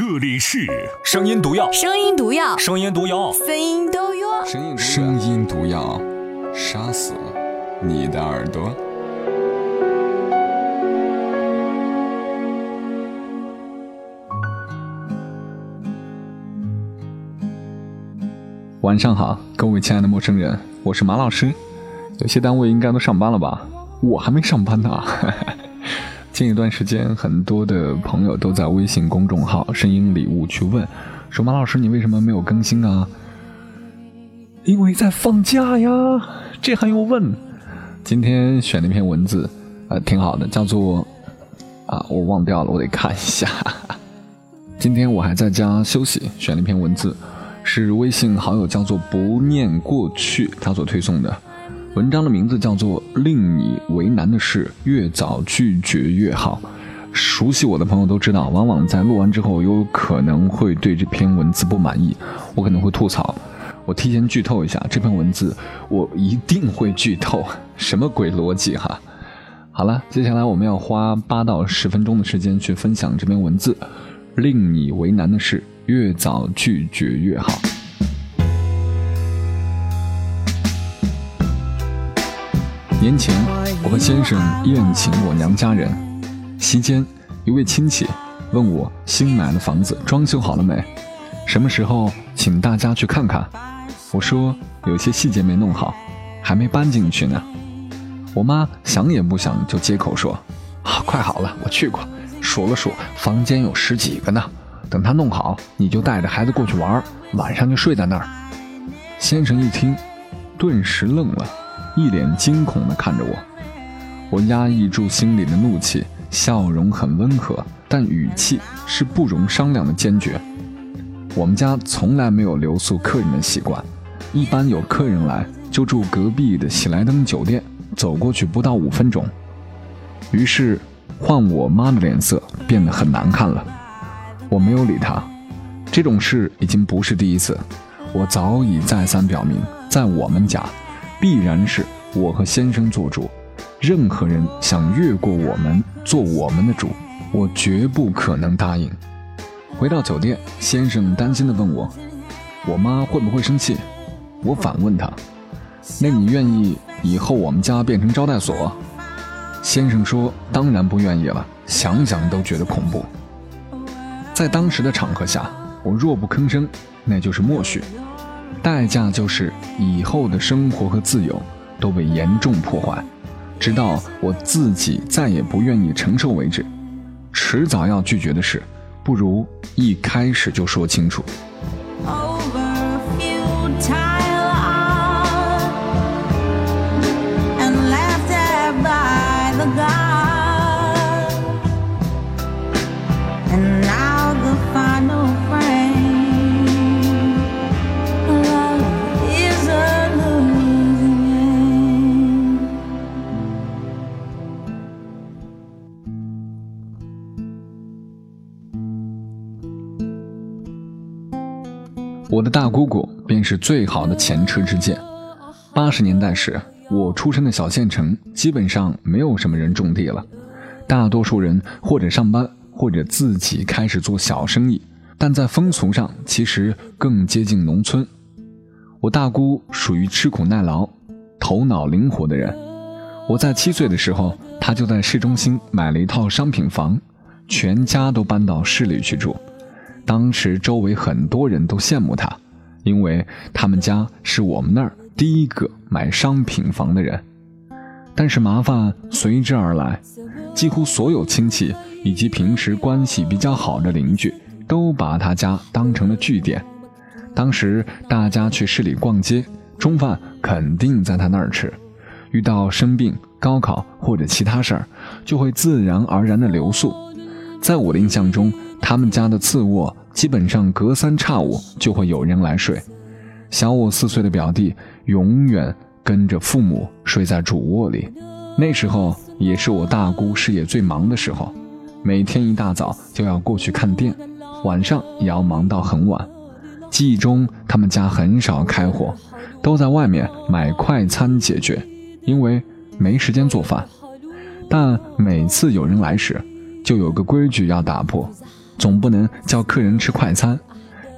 这里是声音毒药，声音毒药，声音毒药，声音毒药。声音毒药，杀死你的耳朵。晚上好，各位亲爱的陌生人，我是马老师。有些单位应该都上班了吧？我还没上班呢。近一段时间，很多的朋友都在微信公众号“声音礼物”去问，说马老师你为什么没有更新啊？因为在放假呀。这还用问？今天选了一篇文字，呃，挺好的，叫做啊，我忘掉了，我得看一下。今天我还在家休息，选了一篇文字，是微信好友叫做“不念过去”他所推送的。文章的名字叫做《令你为难的事，越早拒绝越好》。熟悉我的朋友都知道，往往在录完之后，有可能会对这篇文字不满意，我可能会吐槽。我提前剧透一下，这篇文字我一定会剧透，什么鬼逻辑哈？好了，接下来我们要花八到十分钟的时间去分享这篇文字，《令你为难的事，越早拒绝越好》。年前，我和先生宴请我娘家人，席间，一位亲戚问我新买的房子装修好了没，什么时候请大家去看看。我说有些细节没弄好，还没搬进去呢。我妈想也不想就接口说：“，快好了，我去过，数了数，房间有十几个呢。等他弄好，你就带着孩子过去玩，晚上就睡在那儿。”先生一听，顿时愣了。一脸惊恐地看着我，我压抑住心里的怒气，笑容很温和，但语气是不容商量的坚决。我们家从来没有留宿客人的习惯，一般有客人来就住隔壁的喜来登酒店，走过去不到五分钟。于是，换我妈的脸色变得很难看了。我没有理她，这种事已经不是第一次，我早已再三表明，在我们家。必然是我和先生做主，任何人想越过我们做我们的主，我绝不可能答应。回到酒店，先生担心地问我：“我妈会不会生气？”我反问他：“那你愿意以后我们家变成招待所？”先生说：“当然不愿意了，想想都觉得恐怖。”在当时的场合下，我若不吭声，那就是默许。代价就是以后的生活和自由都被严重破坏，直到我自己再也不愿意承受为止。迟早要拒绝的事，不如一开始就说清楚。我的大姑姑便是最好的前车之鉴。八十年代时，我出生的小县城基本上没有什么人种地了，大多数人或者上班，或者自己开始做小生意。但在风俗上，其实更接近农村。我大姑属于吃苦耐劳、头脑灵活的人。我在七岁的时候，她就在市中心买了一套商品房，全家都搬到市里去住。当时周围很多人都羡慕他，因为他们家是我们那儿第一个买商品房的人。但是麻烦随之而来，几乎所有亲戚以及平时关系比较好的邻居都把他家当成了据点。当时大家去市里逛街，中饭肯定在他那儿吃。遇到生病、高考或者其他事儿，就会自然而然的留宿。在我的印象中。他们家的次卧基本上隔三差五就会有人来睡，小我四岁的表弟永远跟着父母睡在主卧里。那时候也是我大姑事业最忙的时候，每天一大早就要过去看店，晚上也要忙到很晚。记忆中他们家很少开火，都在外面买快餐解决，因为没时间做饭。但每次有人来时，就有个规矩要打破。总不能叫客人吃快餐，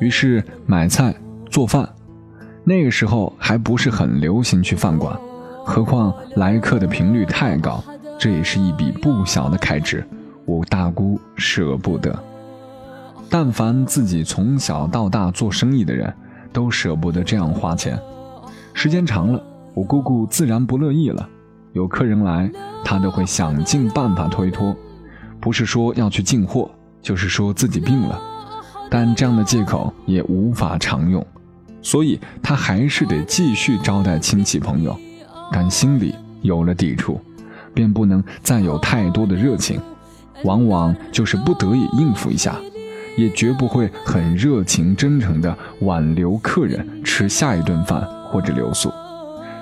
于是买菜做饭。那个时候还不是很流行去饭馆，何况来客的频率太高，这也是一笔不小的开支。我大姑舍不得。但凡自己从小到大做生意的人，都舍不得这样花钱。时间长了，我姑姑自然不乐意了。有客人来，她都会想尽办法推脱，不是说要去进货，就是说自己病了。但这样的借口也无法常用，所以他还是得继续招待亲戚朋友。但心里有了抵触，便不能再有太多的热情，往往就是不得已应付一下。也绝不会很热情真诚地挽留客人吃下一顿饭或者留宿，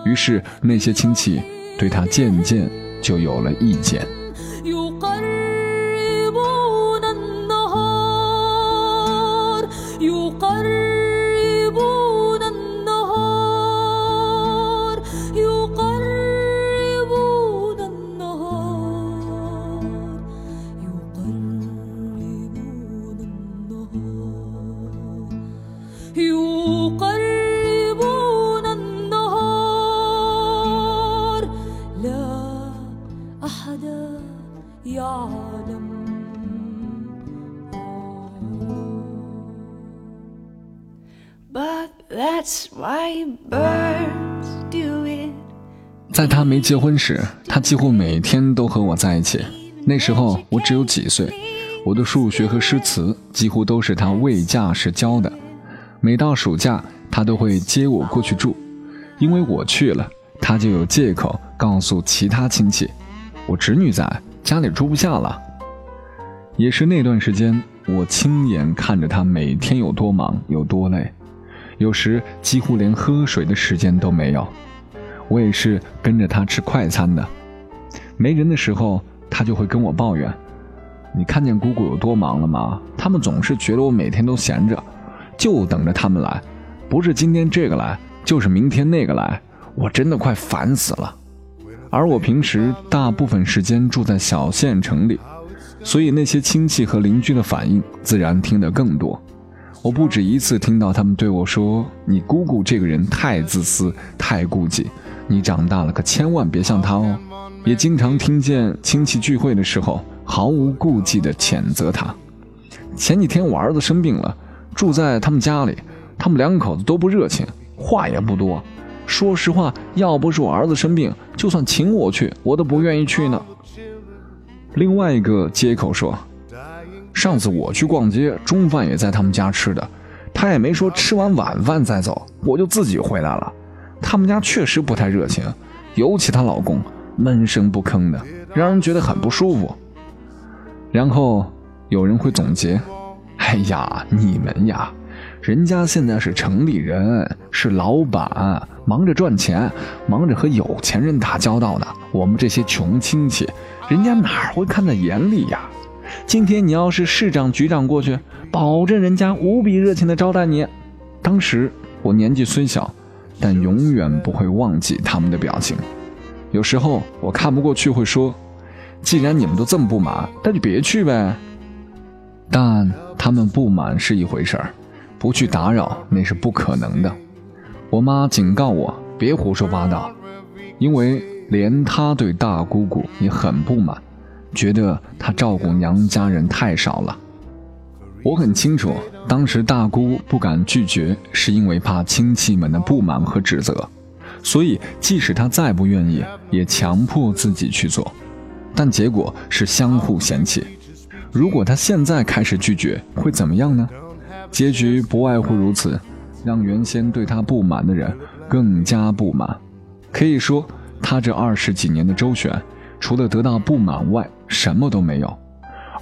于是那些亲戚对他渐渐就有了意见。在他没结婚时，他几乎每天都和我在一起。那时候我只有几岁，我的数学和诗词几乎都是他未嫁时教的。每到暑假，他都会接我过去住，因为我去了，他就有借口告诉其他亲戚，我侄女在家里住不下了。也是那段时间，我亲眼看着他每天有多忙，有多累。有时几乎连喝水的时间都没有，我也是跟着他吃快餐的。没人的时候，他就会跟我抱怨：“你看见姑姑有多忙了吗？他们总是觉得我每天都闲着，就等着他们来，不是今天这个来，就是明天那个来，我真的快烦死了。”而我平时大部分时间住在小县城里，所以那些亲戚和邻居的反应自然听得更多。我不止一次听到他们对我说：“你姑姑这个人太自私、太顾忌，你长大了可千万别像她哦。”也经常听见亲戚聚会的时候毫无顾忌地谴责她。前几天我儿子生病了，住在他们家里，他们两口子都不热情，话也不多。说实话，要不是我儿子生病，就算请我去，我都不愿意去呢。另外一个接口说。上次我去逛街，中饭也在他们家吃的，他也没说吃完晚饭再走，我就自己回来了。他们家确实不太热情，尤其她老公闷声不吭的，让人觉得很不舒服。然后有人会总结：“哎呀，你们呀，人家现在是城里人，是老板，忙着赚钱，忙着和有钱人打交道的。我们这些穷亲戚，人家哪会看在眼里呀？”今天你要是市长局长过去，保证人家无比热情的招待你。当时我年纪虽小，但永远不会忘记他们的表情。有时候我看不过去，会说：“既然你们都这么不满，那就别去呗。”但他们不满是一回事儿，不去打扰那是不可能的。我妈警告我别胡说八道，因为连她对大姑姑也很不满。觉得他照顾娘家人太少了。我很清楚，当时大姑不敢拒绝，是因为怕亲戚们的不满和指责，所以即使她再不愿意，也强迫自己去做。但结果是相互嫌弃。如果她现在开始拒绝，会怎么样呢？结局不外乎如此，让原先对她不满的人更加不满。可以说，她这二十几年的周旋。除了得到不满外，什么都没有。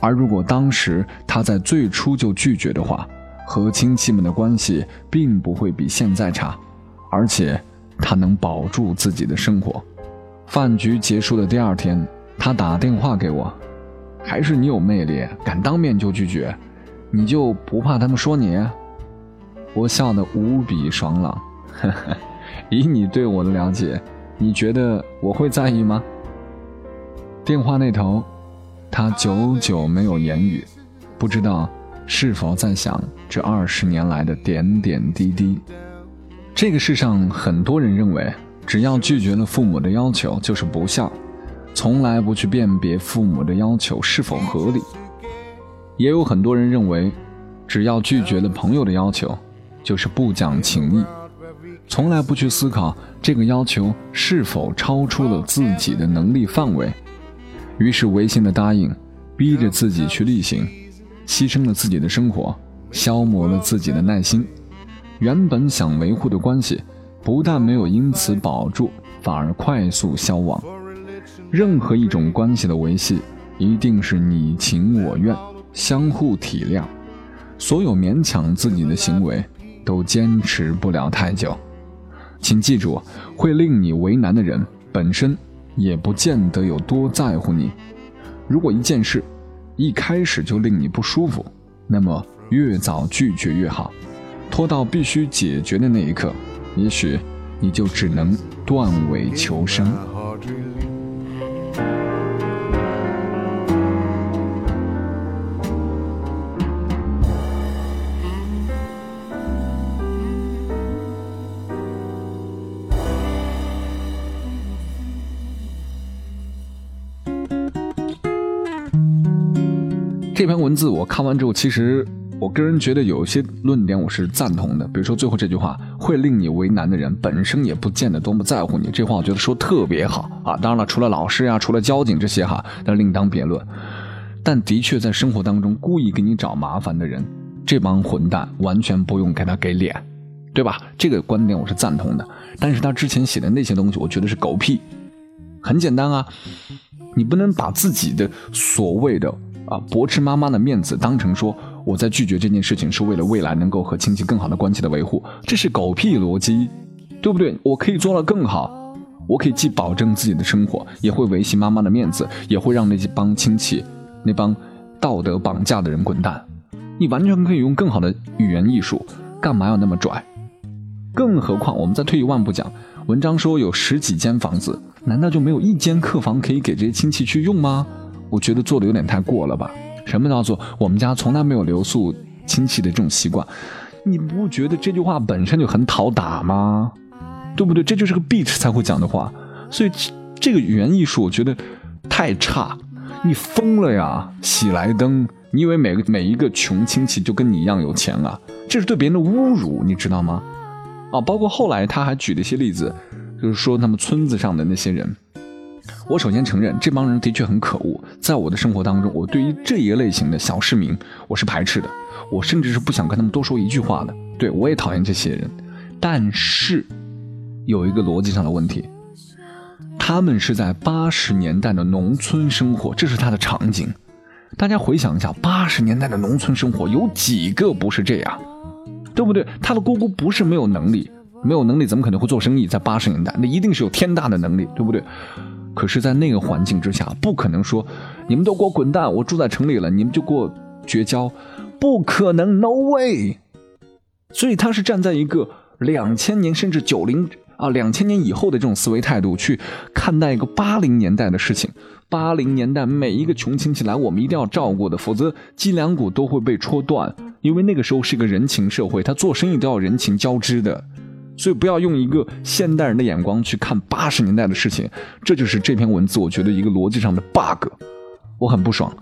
而如果当时他在最初就拒绝的话，和亲戚们的关系并不会比现在差，而且他能保住自己的生活。饭局结束的第二天，他打电话给我：“还是你有魅力，敢当面就拒绝，你就不怕他们说你？”我笑得无比爽朗，呵呵，以你对我的了解，你觉得我会在意吗？电话那头，他久久没有言语，不知道是否在想这二十年来的点点滴滴？这个世上很多人认为，只要拒绝了父母的要求就是不孝，从来不去辨别父母的要求是否合理。也有很多人认为，只要拒绝了朋友的要求，就是不讲情义，从来不去思考这个要求是否超出了自己的能力范围，于是违心的答应，逼着自己去例行，牺牲了自己的生活，消磨了自己的耐心，原本想维护的关系，不但没有因此保住，反而快速消亡。任何一种关系的维系，一定是你情我愿。相互体谅，所有勉强自己的行为都坚持不了太久。请记住，会令你为难的人本身也不见得有多在乎你。如果一件事一开始就令你不舒服，那么越早拒绝越好。拖到必须解决的那一刻，也许你就只能断尾求生。这篇文字我看完之后，其实我个人觉得有些论点我是赞同的。比如说最后这句话，会令你为难的人本身也不见得多么在乎你。这话我觉得说特别好啊！当然了，除了老师呀，除了交警这些哈，那另当别论。但的确在生活当中故意给你找麻烦的人，这帮混蛋完全不用给他给脸，对吧？这个观点我是赞同的。但是他之前写的那些东西，我觉得是狗屁。很简单啊，你不能把自己的所谓的。啊，驳斥妈妈的面子，当成说我在拒绝这件事情是为了未来能够和亲戚更好的关系的维护，这是狗屁逻辑，对不对？我可以做到更好，我可以既保证自己的生活，也会维系妈妈的面子，也会让那些帮亲戚、那帮道德绑架的人滚蛋。你完全可以用更好的语言艺术，干嘛要那么拽？更何况，我们再退一万步讲，文章说有十几间房子，难道就没有一间客房可以给这些亲戚去用吗？我觉得做的有点太过了吧？什么叫做我们家从来没有留宿亲戚的这种习惯？你不觉得这句话本身就很讨打吗？对不对？这就是个 beat 才会讲的话。所以这个语言艺术我觉得太差。你疯了呀？喜来登，你以为每个每一个穷亲戚就跟你一样有钱啊？这是对别人的侮辱，你知道吗？啊，包括后来他还举了一些例子，就是说他们村子上的那些人。我首先承认，这帮人的确很可恶。在我的生活当中，我对于这一类型的小市民，我是排斥的。我甚至是不想跟他们多说一句话的。对我也讨厌这些人。但是，有一个逻辑上的问题，他们是在八十年代的农村生活，这是他的场景。大家回想一下，八十年代的农村生活，有几个不是这样？对不对？他的姑姑不是没有能力，没有能力怎么可能会做生意？在八十年代，那一定是有天大的能力，对不对？可是，在那个环境之下，不可能说你们都给我滚蛋！我住在城里了，你们就给我绝交，不可能，no way！所以他是站在一个两千年甚至九零啊两千年以后的这种思维态度去看待一个八零年代的事情。八零年代每一个穷亲戚来，我们一定要照顾的，否则脊梁骨都会被戳断。因为那个时候是一个人情社会，他做生意都要人情交织的。所以不要用一个现代人的眼光去看八十年代的事情，这就是这篇文字我觉得一个逻辑上的 bug，我很不爽。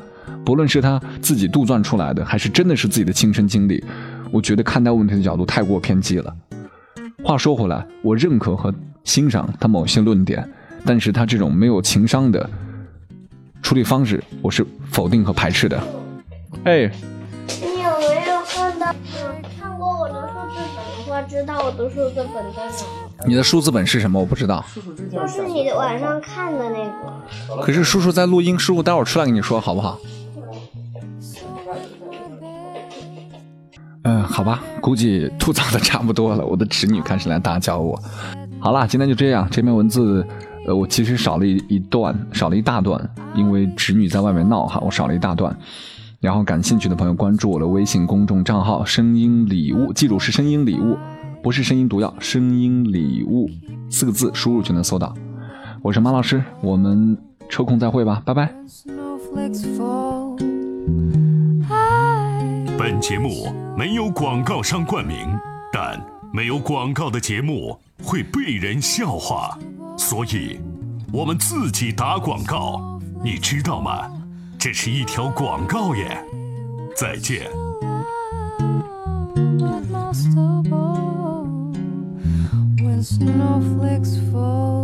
不论是他自己杜撰出来的，还是真的是自己的亲身经历，我觉得看待问题的角度太过偏激了。话说回来，我认可和欣赏他某些论点，但是他这种没有情商的处理方式，我是否定和排斥的。哎。知道我的数字本在哪？你的数字本是什么？我不知道。就是你晚上看的那个。可是叔叔在录音，叔叔待会儿出来跟你说好不好？嗯，好吧，估计吐槽的差不多了。我的侄女开始来打搅我。好了，今天就这样。这篇文字，呃，我其实少了一一段，少了一大段，因为侄女在外面闹哈，我少了一大段。然后感兴趣的朋友关注我的微信公众账号声音礼物记住是声音礼物不是声音毒药声音礼物四个字输入就能搜到。我是马老师我们抽空再会吧拜拜。本节目没有广告商冠名但没有广告的节目会被人笑话所以我们自己打广告你知道吗？这是一条广告耶再见 snowflakes fall